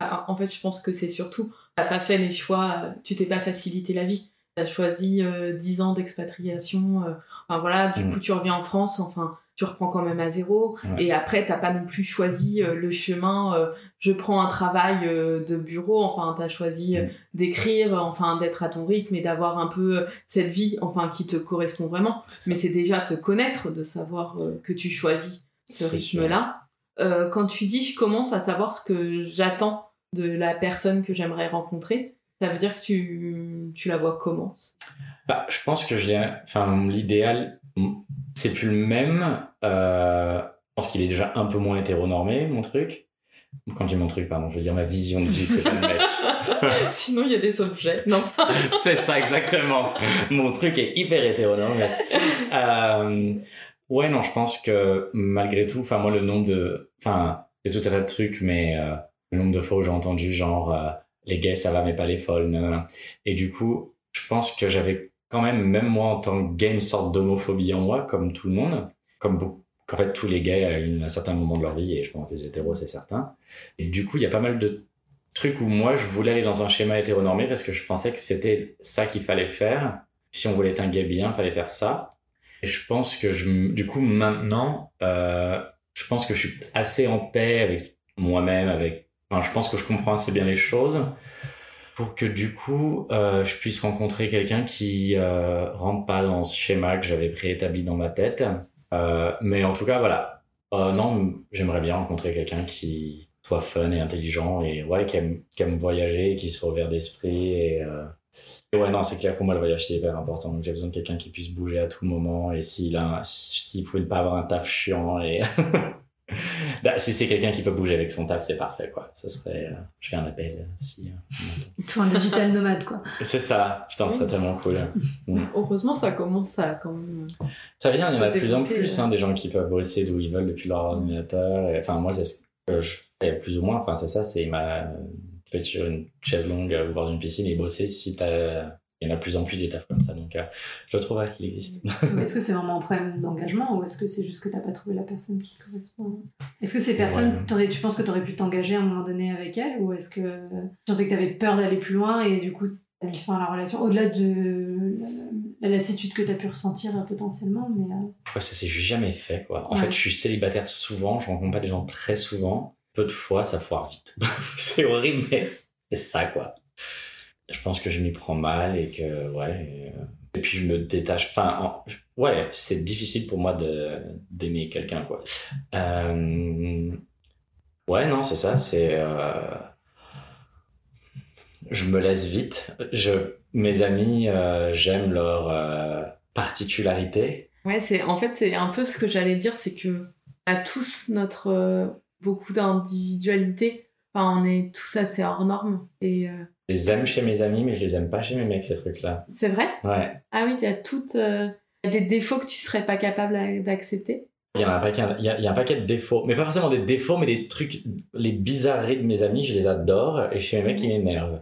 Ah, en fait, je pense que c'est surtout, t'as pas fait les choix, tu t'es pas facilité la vie. T'as choisi euh, 10 ans d'expatriation, euh, enfin voilà, du mm. coup tu reviens en France, enfin tu reprends quand même à zéro. Ouais. Et après, t'as pas non plus choisi euh, le chemin, euh, je prends un travail euh, de bureau, enfin t'as choisi mm. d'écrire, enfin d'être à ton rythme et d'avoir un peu cette vie, enfin qui te correspond vraiment. Mais c'est déjà te connaître, de savoir que tu choisis ce rythme-là euh, quand tu dis je commence à savoir ce que j'attends de la personne que j'aimerais rencontrer, ça veut dire que tu, tu la vois comment? Bah, Je pense que enfin, l'idéal, c'est plus le même. Euh, je pense qu'il est déjà un peu moins hétéronormé, mon truc. Quand je dis mon truc, pardon, je veux dire ma vision de vie, c'est pas le mec. Sinon, il y a des objets. Non. c'est ça, exactement. Mon truc est hyper hétéronormé. euh, Ouais, non, je pense que malgré tout, enfin moi le nombre de, enfin c'est tout un tas de trucs, mais euh, le nombre de fois où j'ai entendu genre euh, les gays ça va mais pas les folles, et du coup je pense que j'avais quand même, même moi en tant que gay, une sorte d'homophobie en moi, comme tout le monde, comme en fait tous les gays à, un certain moment de leur vie, et je pense des hétéros c'est certain. Et du coup il y a pas mal de trucs où moi je voulais aller dans un schéma hétéronormé parce que je pensais que c'était ça qu'il fallait faire. Si on voulait être un gay bien, il fallait faire ça. Et je pense que je, du coup, maintenant, euh, je pense que je suis assez en paix avec moi-même, avec, je pense que je comprends assez bien les choses pour que du coup, euh, je puisse rencontrer quelqu'un qui euh, rentre pas dans ce schéma que j'avais préétabli dans ma tête. Euh, mais en tout cas, voilà. Non, j'aimerais bien rencontrer quelqu'un qui soit fun et intelligent et ouais, qui aime, qui aime voyager, qui soit ouvert d'esprit Ouais, non, c'est clair, pour moi, le voyage, c'est hyper important. Donc, j'ai besoin de quelqu'un qui puisse bouger à tout moment. Et s'il a, s'il faut pas avoir un taf chiant et, bah, si c'est quelqu'un qui peut bouger avec son taf, c'est parfait, quoi. Ça serait, euh, je fais un appel, euh, si, euh, Toi, un digital nomade, quoi. C'est ça. Putain, ce serait tellement cool. Mm. Heureusement, ça commence à, quand même. Ça vient, il y en a de plus en plus, hein, des gens qui peuvent bosser d'où ils veulent depuis leur ordinateur. Enfin, moi, c'est ce que je fais plus ou moins. Enfin, c'est ça, c'est ma, peux être sur une chaise longue au bord d'une piscine et bosser si t'as il y en a de plus en plus des tafs comme ça, donc euh, je le trouverais qu'il existe. est-ce que c'est vraiment un problème d'engagement ou est-ce que c'est juste que tu n'as pas trouvé la personne qui correspond? Est-ce que ces personnes, ouais. tu penses que tu aurais pu t'engager à un moment donné avec elles ou est-ce que tu sentais que tu avais peur d'aller plus loin et du coup tu as mis fin à la relation au-delà de la lassitude que tu as pu ressentir euh, potentiellement mais euh... ouais, ça s'est jamais fait quoi. En ouais. fait, je suis célibataire souvent, je rencontre pas des gens très souvent. Peu de fois, ça foire vite. c'est horrible, mais c'est ça quoi. je pense que je m'y prends mal et que, ouais. Et, puis je me détache. Enfin, ouais, c'est difficile pour moi d'aimer quelqu'un, quoi. Euh, ouais, non, c'est ça, c'est. Euh, je me laisse vite. Je, mes amis, euh, j'aime leur particularité. Ouais, c'est en fait c'est un peu ce que j'allais dire, c'est que a tous notre beaucoup d'individualité. Enfin, on est tous assez hors normes et je les aime chez mes amis, mais je les aime pas chez mes mecs, ces trucs-là. C'est vrai? Ouais. Ah oui, il y a toutes euh, des défauts que tu serais pas capable d'accepter? Il y, a un paquet, il, y a, un paquet de défauts, mais pas forcément des défauts, mais des trucs, les bizarreries de mes amis, je les adore, et chez mes mecs, ils m'énervent.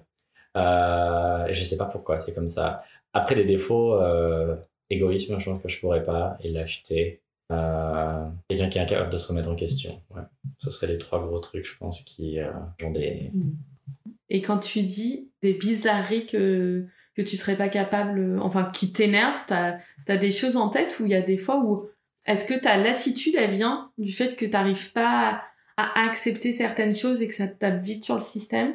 Euh, je sais pas pourquoi, c'est comme ça. Après, des défauts, euh, égoïsme, je pense que je pourrais pas, et lâcheté. Euh, quelqu'un qui est incapable de se remettre en question. Ouais. Ce seraient les trois gros trucs, je pense, qui euh, ont des. Et quand tu dis des bizarreries que, que tu serais pas capable, enfin, qui t'énervent, t'as as des choses en tête où il y a des fois où est-ce que ta lassitude, elle vient du fait que t'arrives pas à, accepter certaines choses et que ça te tape vite sur le système?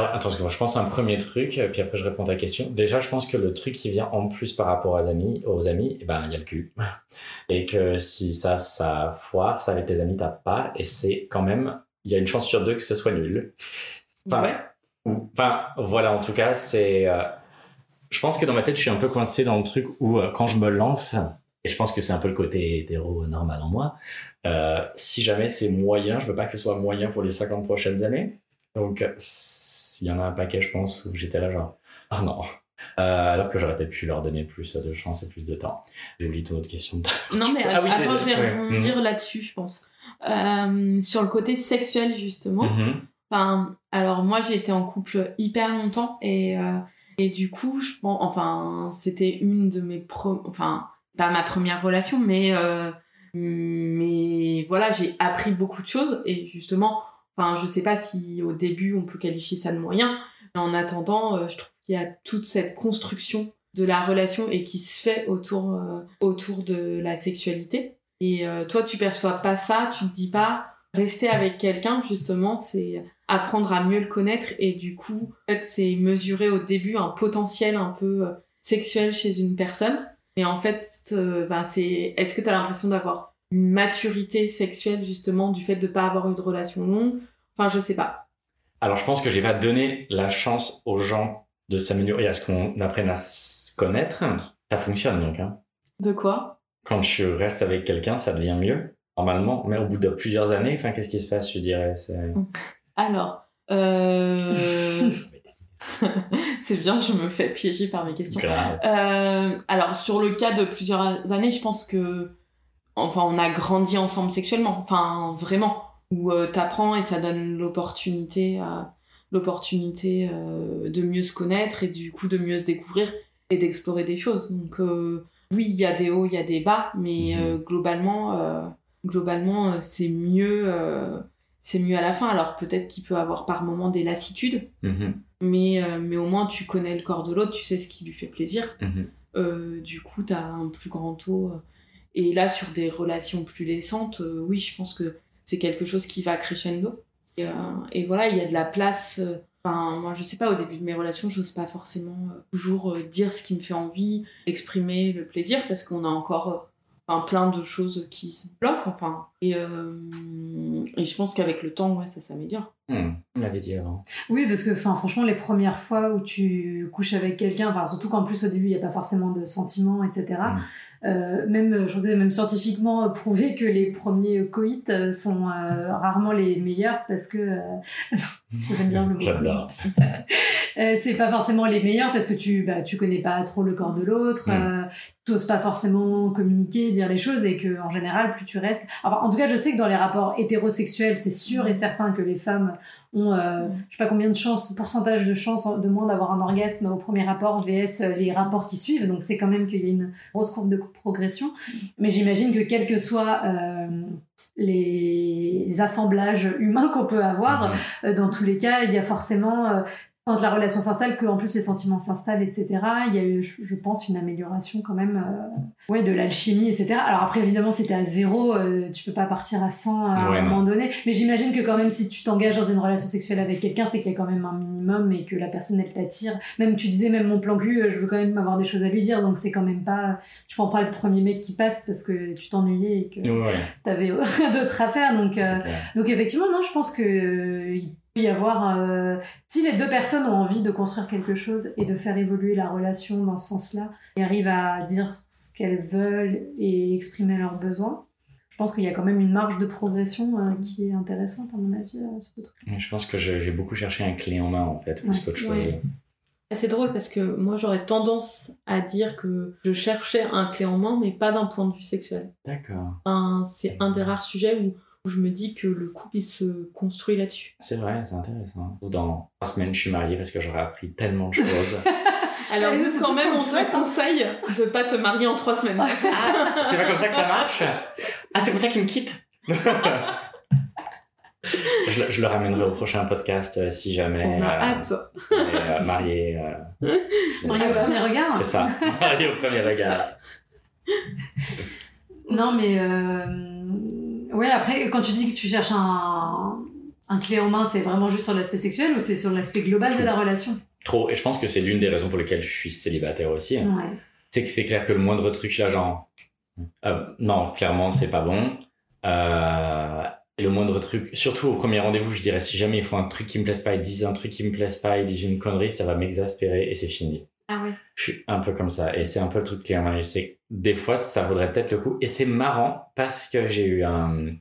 Alors, attends, je pense un premier truc, puis après je réponds à ta question. Déjà, je pense que le truc qui vient en plus par rapport aux amis, aux amis, eh ben, il y a le cul. Et que si ça, ça foire, ça avec tes amis, t'as pas. Et c'est quand même, il y a une chance sur deux que ce soit nul. Enfin, voilà, en tout cas, c'est. Euh, je pense que dans ma tête, je suis un peu coincé dans le truc où euh, quand je me lance, et je pense que c'est un peu le côté hétéro normal en moi, euh, si jamais c'est moyen, je veux pas que ce soit moyen pour les 50 prochaines années. Donc, s'il y en a un paquet, je pense, où j'étais là genre, ah non. alors que j'aurais peut-être pu leur donner plus de chance et plus de temps. J'ai oublié ton autre question. Non, mais ah attends, je vais rebondir mhm. là-dessus, je pense. sur le côté sexuel, justement. Mhm. Enfin, alors moi j'ai été en couple hyper longtemps et euh, et du coup je pense enfin c'était une de mes pro enfin pas ma première relation mais euh, mais voilà j'ai appris beaucoup de choses et justement enfin je sais pas si au début on peut qualifier ça de moyen mais en attendant euh, je trouve qu'il y a toute cette construction de la relation et qui se fait autour autour de la sexualité et toi tu perçois pas ça tu te dis pas rester avec quelqu'un justement c'est apprendre à mieux le connaître et du coup, c'est mesurer au début un potentiel un peu euh, sexuel chez une personne. Et en fait, euh, ben, c'est est-ce que tu as l'impression d'avoir une maturité sexuelle justement du fait de pas avoir eu de relation longue Enfin, je sais pas. Alors, je pense que j'ai pas donné la chance aux gens de s'améliorer à ce qu'on apprenne à se connaître. Ça fonctionne donc. Hein. De quoi? Quand je reste avec quelqu'un, ça devient mieux normalement. Mais au bout de plusieurs années, enfin, qu'est-ce qui se passe, je dirais? Alors, euh, c'est bien, je me fais piéger par mes questions. Euh, alors, sur le cas de plusieurs années, je pense que, enfin, on a grandi ensemble sexuellement, enfin, vraiment, où euh, t'apprends et ça donne l'opportunité, l'opportunité de mieux se connaître et du coup de mieux se découvrir et d'explorer des choses. Donc, oui, il y a des hauts, il y a des bas, mais mhm. globalement, globalement, c'est mieux c'est mieux à la fin. Alors peut-être qu'il peut avoir par moments des lassitudes, mm-hmm. mais, euh, mais au moins tu connais le corps de l'autre, tu sais ce qui lui fait plaisir. Euh, du coup, tu as un plus grand taux. Et là, sur des relations plus laissantes, euh, oui, je pense que c'est quelque chose qui va crescendo. Et, et voilà, il y a de la place. Enfin, moi, je sais pas, au début de mes relations, j'ose pas forcément toujours dire ce qui me fait envie, exprimer le plaisir, parce qu'on a encore plein de choses qui se bloquent, enfin. Et, euh, et je pense qu'avec le temps, ouais, ça s'améliore. Hmm, on l'avait dit avant. Oui, parce que enfin, franchement, les premières fois où tu couches avec quelqu'un, enfin, surtout qu'en plus au début, il n'y a pas forcément de sentiments, etc. Euh, même, je disais, même scientifiquement prouvé que les premiers coïts sont euh, rarement les meilleurs parce que euh, j'aime bien le mot. J'adore. c'est pas forcément les meilleurs parce que tu bah, tu connais pas trop le corps de l'autre, mm. t'oses pas forcément communiquer, dire les choses et que en général plus tu restes. Enfin, en tout cas, je sais que dans les rapports hétérosexuels, c'est sûr et certain que les femmes ont euh, je sais pas combien de chances, pourcentage de chances de moins d'avoir un orgasme au premier rapport vs euh, les rapports qui suivent. Donc c'est quand même qu'il y a une grosse courbe de progression. Mais j'imagine que quels que soient euh, les assemblages humains qu'on peut avoir, dans tous les cas, il y a forcément quand la relation s'installe, qu'en plus les sentiments s'installent, etc. Il y a eu, je, pense, une amélioration quand même euh, ouais, de l'alchimie, etc. Alors après, évidemment, si t'es à zéro, euh, tu peux pas partir à 100 à un moment donné. Mais j'imagine que quand même, si tu t'engages dans une relation sexuelle avec quelqu'un, c'est qu'il y a quand même un minimum et que la personne, elle t'attire. Même, tu disais, même mon plan cul, euh, je veux quand même avoir des choses à lui dire. Donc c'est quand même pas... Tu prends pas le premier mec qui passe parce que tu t'ennuyais et que tu t'avais d'autres affaires. Donc, donc effectivement, non, je pense que y avoir euh, si les deux personnes ont envie de construire quelque chose et de faire évoluer la relation dans ce sens-là et arrivent à dire ce qu'elles veulent et exprimer leurs besoins je pense qu'il y a quand même une marge de progression euh, qui est intéressante à mon avis euh, ce truc. je pense que j'ai beaucoup cherché un clé en main en fait plus qu'autre chose C'est drôle parce que moi j'aurais tendance à dire que je cherchais un clé en main mais pas d'un point de vue sexuel. D'accord. c'est un des rares sujets où je me dis que le couple il se construit là-dessus. C'est vrai, c'est intéressant. Dans trois semaines, je suis mariée parce que j'aurais appris tellement de choses. Alors nous, quand même, on te conseille de pas te marier en trois semaines. Ah, c'est pas comme ça que ça marche? Ah, c'est pour ça qu'il me quitte? Je, le ramènerai au prochain podcast euh, si jamais. On a euh, hâte. Euh, marié. marié au premier regard. C'est ça, marié au premier regard. non, mais Ouais, après, quand tu dis que tu cherches un, un clé en main, c'est vraiment juste sur l'aspect sexuel ou c'est sur l'aspect global de la relation? Trop. Et je pense que c'est l'une des raisons pour lesquelles je suis célibataire aussi. Hein. Ouais. C'est que c'est clair que le moindre truc là, genre, euh, non, clairement, c'est pas bon. Euh, le moindre truc, surtout au premier rendez-vous, je dirais, si jamais ils font un truc qui me plaise pas, ils disent un truc qui me plaise pas, ils disent une connerie, ça va m'exaspérer et c'est fini. Ah ouais. Je suis un peu comme ça. Et c'est un peu le truc qui m'a c'est des fois, ça vaudrait peut-être le coup. Et c'est marrant parce que j'ai eu un,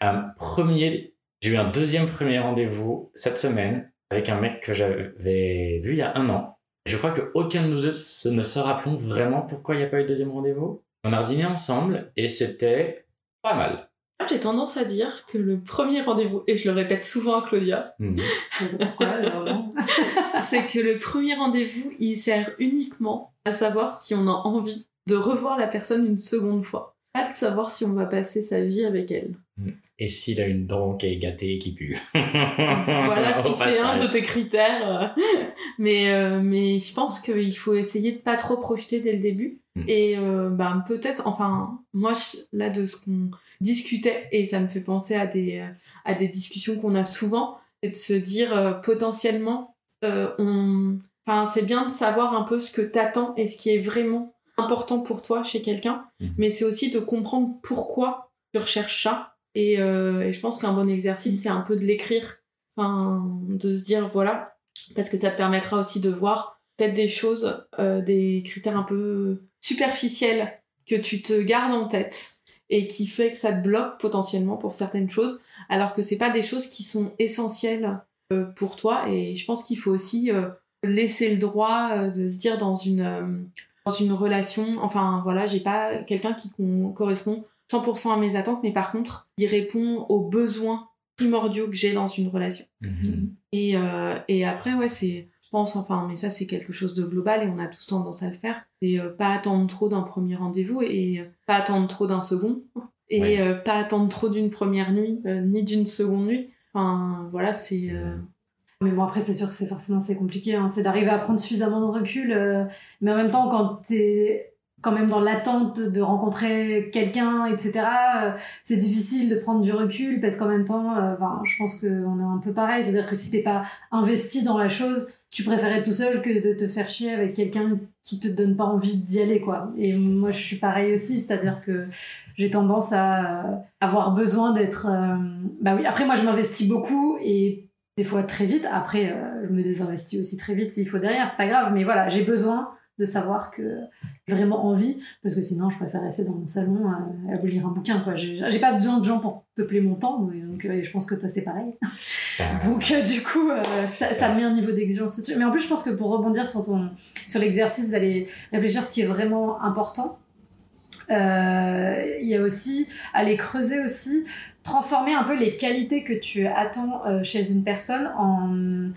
un premier, j'ai eu un deuxième premier rendez-vous cette semaine avec un mec que j'avais vu il y a un an. Je crois qu'aucun de nous deux ne se rappelons vraiment pourquoi il n'y a pas eu de deuxième rendez-vous. On a dîné ensemble et c'était pas mal. J'ai tendance à dire que le premier rendez-vous, et je le répète souvent à Claudia, mhm. c'est que le premier rendez-vous, il sert uniquement à savoir si on a envie de revoir la personne une seconde fois. Pas de savoir si on va passer sa vie avec elle. Et s'il a une dent qui est gâtée et qui pue. voilà, si c'est un de tes critères. Euh. mais, euh, mais je pense qu'il faut essayer de pas trop projeter dès le début. Mhm. Et euh, ben, peut-être, enfin, moi, là, de ce qu'on discutait et ça me fait penser à des, à des discussions qu'on a souvent, c'est de se dire euh, potentiellement, on... enfin, c'est bien de savoir un peu ce que t'attends et ce qui est vraiment important pour toi chez quelqu'un, mhm. mais c'est aussi de comprendre pourquoi tu recherches ça. Et, et je pense qu'un bon exercice, c'est un peu de l'écrire, enfin, de se dire voilà, parce que ça te permettra aussi de voir peut-être des choses, des critères un peu superficiels que tu te gardes en tête et qui fait que ça te bloque potentiellement pour certaines choses, alors que c'est pas des choses qui sont essentielles euh, pour toi. Et je pense qu'il faut aussi euh, laisser le droit euh, de se dire dans une, une relation, enfin voilà, j'ai pas quelqu'un qui correspond 100% à mes attentes, mais par contre, il répond aux besoins primordiaux que j'ai dans une relation. Mhm. Et, et après, ouais, c'est pense, enfin, mais ça c'est quelque chose de global et on a tous tendance à le faire, c'est euh, pas attendre trop d'un premier rendez-vous et euh, pas attendre trop d'un second et euh, pas attendre trop d'une première nuit ni d'une seconde nuit. Enfin, voilà, c'est. Mais bon, après, c'est sûr que c'est forcément c'est compliqué. Hein. C'est d'arriver à prendre suffisamment de recul. mais en même temps, quand t'es quand même dans l'attente de rencontrer quelqu'un, etc., c'est difficile de prendre du recul parce qu'en même temps, ben, je pense qu'on est un peu pareil. C'est-à-dire que si t'es pas investi dans la chose, tu préfères être tout seul que de te faire chier avec quelqu'un qui te donne pas envie d'y aller, quoi. Et moi, je suis pareil aussi, c'est-à-dire que j'ai tendance à avoir besoin d'être. Euh, bah oui, après, moi, je m'investis beaucoup et des fois très vite. Après, euh, je me désinvestis aussi très vite s'il faut derrière, c'est pas grave, mais voilà, j'ai besoin de savoir que j'ai vraiment envie, parce que sinon je préfère rester dans mon salon à, à lire un bouquin. quoi. J'ai pas besoin de gens pour peupler mon temps, donc euh, je pense que toi c'est pareil. Ah. donc euh, du coup, euh, ça, ça, met un niveau d'exigence dessus. Mais en plus, je pense que pour rebondir sur, ton, sur l'exercice d'aller réfléchir ce qui est vraiment important, il y a aussi aller creuser aussi, transformer un peu les qualités que tu attends chez une personne en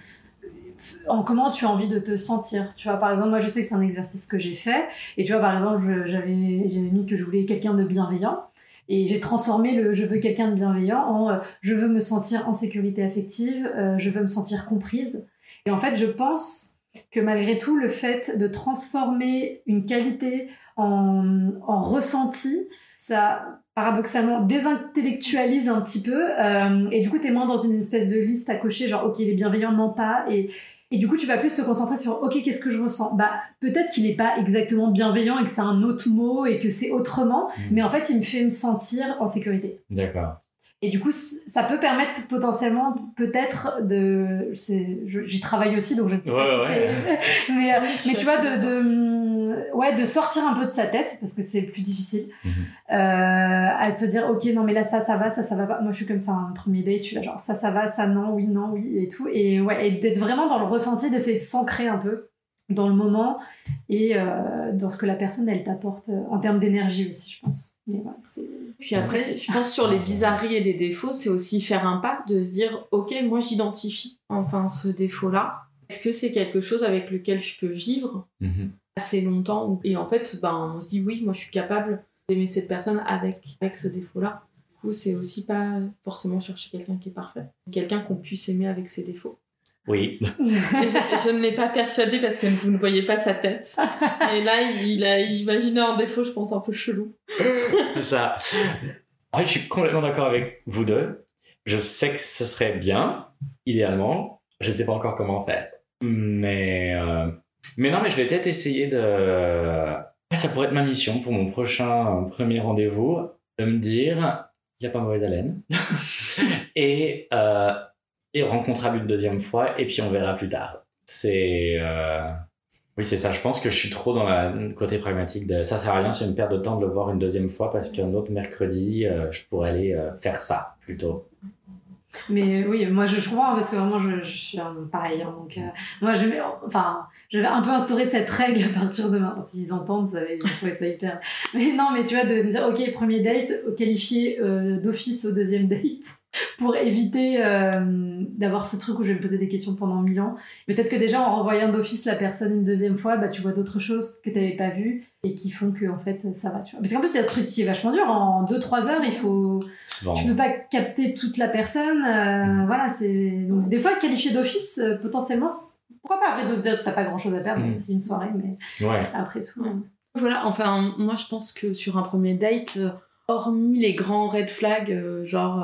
en comment tu as envie de te sentir. Tu vois, par exemple, moi, je sais que c'est un exercice que j'ai fait. Et tu vois, par exemple, j'avais mis que je voulais quelqu'un de bienveillant. Et j'ai transformé le je veux quelqu'un de bienveillant en euh, je veux me sentir en sécurité affective, euh, je veux me sentir comprise. Et en fait, je pense que malgré tout, le fait de transformer une qualité en, en ressenti, ça paradoxalement désintellectualise un petit peu euh, et du coup t'es moins dans une espèce de liste à cocher genre ok il est bienveillant non pas et et du coup, tu vas plus te concentrer sur OK, qu'est-ce que je ressens? Bah, peut-être qu'il n'est pas exactement bienveillant et que c'est un autre mot et que c'est autrement, Mm. mais en fait, il me fait me sentir en sécurité. D'accord. Et du coup, ça peut permettre potentiellement, peut-être, de. J'y travaille aussi, donc je ne sais Ouais, pas si ouais. c'est. mais, euh, mais tu vois, de, de, ouais, de sortir un peu de sa tête, parce que c'est le plus difficile, Mhm. euh, à se dire, ok, non, mais là, ça, ça va, ça, ça va pas. Moi, je suis comme ça, un premier date, je suis là, genre, ça, ça va, ça, non, oui, non, oui, et tout. Et ouais, et d'être vraiment dans le ressenti, d'essayer de s'ancrer un peu dans le moment et euh, dans ce que la personne, elle t'apporte euh, en termes d'énergie aussi, je pense. Mais ouais, c'est. Puis après, je pense sur les bizarreries et les défauts, c'est aussi faire un pas, de se dire, ok, moi j'identifie enfin ce défaut-là. Est-ce que c'est quelque chose avec lequel je peux vivre? Mhm. Assez longtemps Et en fait, ben, on se dit, oui, moi je suis capable d'aimer cette personne avec, avec ce défaut-là. Du coup, c'est aussi pas forcément chercher quelqu'un qui est parfait. Quelqu'un qu'on puisse aimer avec ses défauts. Oui. Je ne l'ai pas persuadé parce que vous ne voyez pas sa tête. Et là, il a imaginé un défaut, je pense, un peu chelou. c'est ça. En fait, je suis complètement d'accord avec vous deux. Je sais que ce serait bien, idéalement. Je ne sais pas encore comment faire. Mais, euh, mais non, mais je vais peut-être essayer de. Ça pourrait être ma mission pour mon prochain premier rendez-vous, de me dire, il n'y a pas mauvaise haleine. et, euh, et rencontrable une deuxième fois, et puis on verra plus tard. C'est. euh, Oui, c'est ça. Je pense que je suis trop dans le côté pragmatique de ça sert à rien, c'est une perte de temps de le voir une deuxième fois parce qu'un autre mercredi, euh, je pourrais aller euh, faire ça plutôt. Mais oui, moi je, comprends parce que vraiment je, je suis un, pareil. hein, donc euh, moi je vais, enfin, je vais un peu instaurer cette règle à partir de maintenant. S'ils entendent, ça va, ils vont trouver ça hyper. Mais non, mais tu vois, de me dire, ok, premier date, qualifié euh, d'office au deuxième date pour éviter euh, d'avoir ce truc où je vais me poser des questions pendant mille ans. Peut-être que déjà en renvoyant d'office la personne une deuxième fois, bah, tu vois d'autres choses que tu n'avais pas vues et qui font que en fait ça va. Tu vois. Parce qu'en plus, il y a ce truc qui est vachement dur. En 2-3 heures, il faut Souvent. tu peux pas capter toute la personne. euh, voilà, c'est donc des fois qualifié d'office euh, potentiellement. Pourquoi pas? Après que t'as pas grand chose à perdre, Mm. c'est une soirée, mais Ouais. après tout. Ouais. Voilà, enfin, moi je pense que sur un premier date, hormis les grands red flags, euh, genre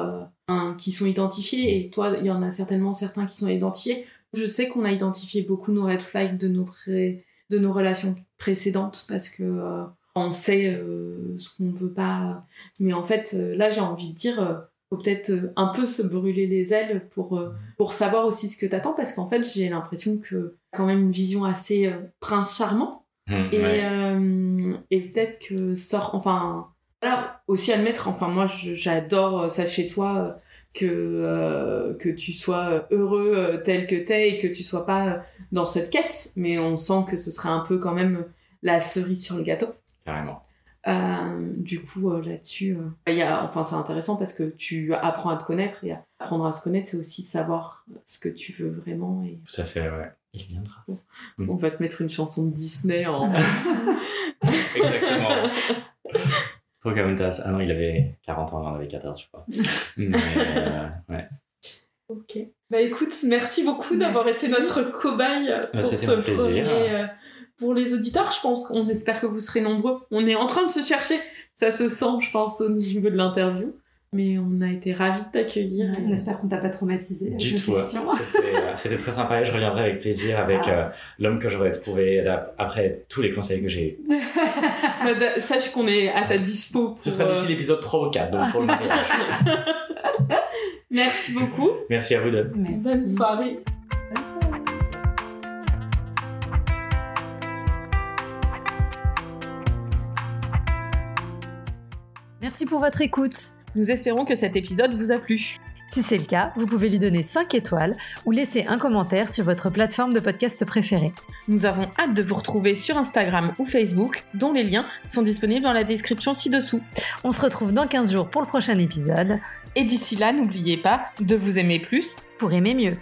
qui sont identifiés, et toi, il y en a certainement certains qui sont identifiés, je sais qu'on a identifié beaucoup nos red flags de nos, pré- de nos relations précédentes parce que euh, on sait euh, ce qu'on veut pas. Mais en fait, euh, là, j'ai envie de dire. faut peut-être un peu se brûler les ailes pour, pour savoir aussi ce que t'attends parce qu'en fait j'ai l'impression que quand même une vision assez euh, prince charmant Hum, et, ouais. euh, et peut-être que sort enfin voilà, aussi admettre enfin moi j'adore euh, ça chez toi euh, que euh, que tu sois heureux tel que t'es et que tu sois pas dans cette quête mais on sent que ce serait un peu quand même la cerise sur le gâteau Carrément. euh, du coup, euh, là-dessus, euh, y a, enfin, c'est intéressant parce que tu apprends à te connaître et apprendre à se connaître, c'est aussi savoir ce que tu veux vraiment. Et Tout à fait, ouais. Il viendra. On va te mettre une chanson de Disney en. Exactement. Pocahontas. Ah non, il avait 40 ans, on en avait 14, je crois. Mais, euh, ouais. ok. Bah écoute, merci beaucoup d'avoir été notre cobaye pour c'était ce un plaisir. premier. euh, pour les auditeurs, je pense qu'on espère que vous serez nombreux. On est en train de se chercher. Ça se sent, je pense, au niveau de l'interview. Mais on a été ravis de t'accueillir. On espère qu'on t'a pas traumatisé Du tout. C'était euh, C'était très sympa et je reviendrai avec plaisir avec Ah. euh, l'homme que j'aurais trouvé après tous les conseils que j'ai eu. Bah, Sache qu'on est à ta dispo. Ce pour, sera euh, d'ici l'épisode 3 ou 4, donc pour le mariage. Merci beaucoup. Merci à vous deux. Merci. Bonne soirée. Bonne soirée. Merci pour votre écoute. Nous espérons que cet épisode vous a plu. Si c'est le cas, vous pouvez lui donner 5 étoiles ou laisser un commentaire sur votre plateforme de podcast préférée. Nous avons hâte de vous retrouver sur Instagram ou Facebook, dont les liens sont disponibles dans la description ci-dessous. On se retrouve dans 15 jours pour le prochain épisode Et d'ici là, n'oubliez pas de vous aimer plus pour aimer mieux.